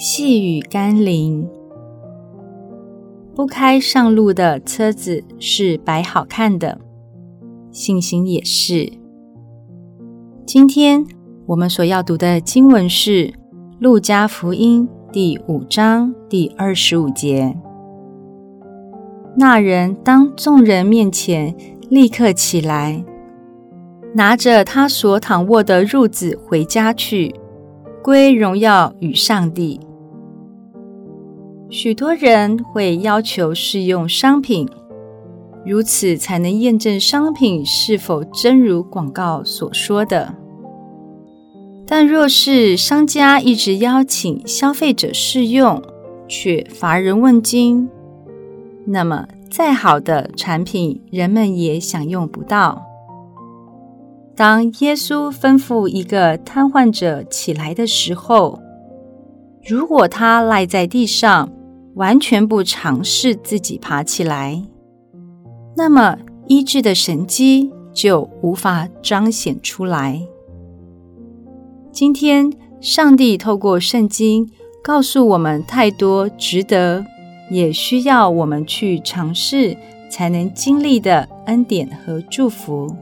细雨甘霖。不开上路的车子是摆好看的，信心也是。今天我们所要读的经文是《路加福音》第五章第二十五节。那人当众人面前立刻起来，拿着他所躺卧的褥子回家去，归荣耀与上帝。许多人会要求试用商品，如此才能验证商品是否真如广告所说的。但若是商家一直邀请消费者试用，却乏人问津，那么再好的产品，人们也享用不到。当耶稣吩咐一个瘫痪者起来的时候，如果他赖在地上，完全不尝试自己爬起来，那么医治的神迹就无法彰显出来。今天，上帝透过圣经告诉我们太多值得，也需要我们去尝试才能经历的恩典和祝福，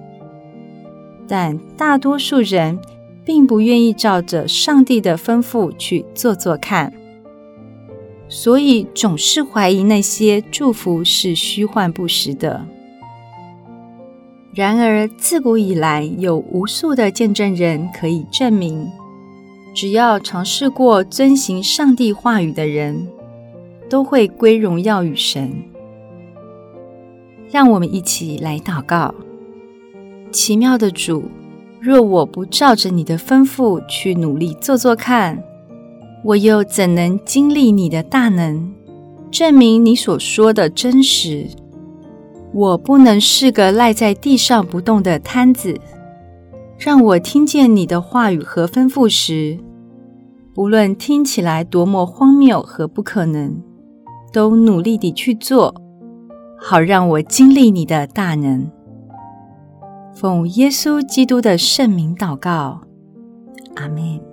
但大多数人并不愿意照着上帝的吩咐去做做看。所以总是怀疑那些祝福是虚幻不实的。然而，自古以来有无数的见证人可以证明，只要尝试过遵行上帝话语的人，都会归荣耀与神。让我们一起来祷告：奇妙的主，若我不照着你的吩咐去努力做做看，我又怎能经历你的大能，证明你所说的真实？我不能是个赖在地上不动的瘫子。让我听见你的话语和吩咐时，不论听起来多么荒谬和不可能，都努力地去做，好让我经历你的大能。奉耶稣基督的圣名祷告，阿门。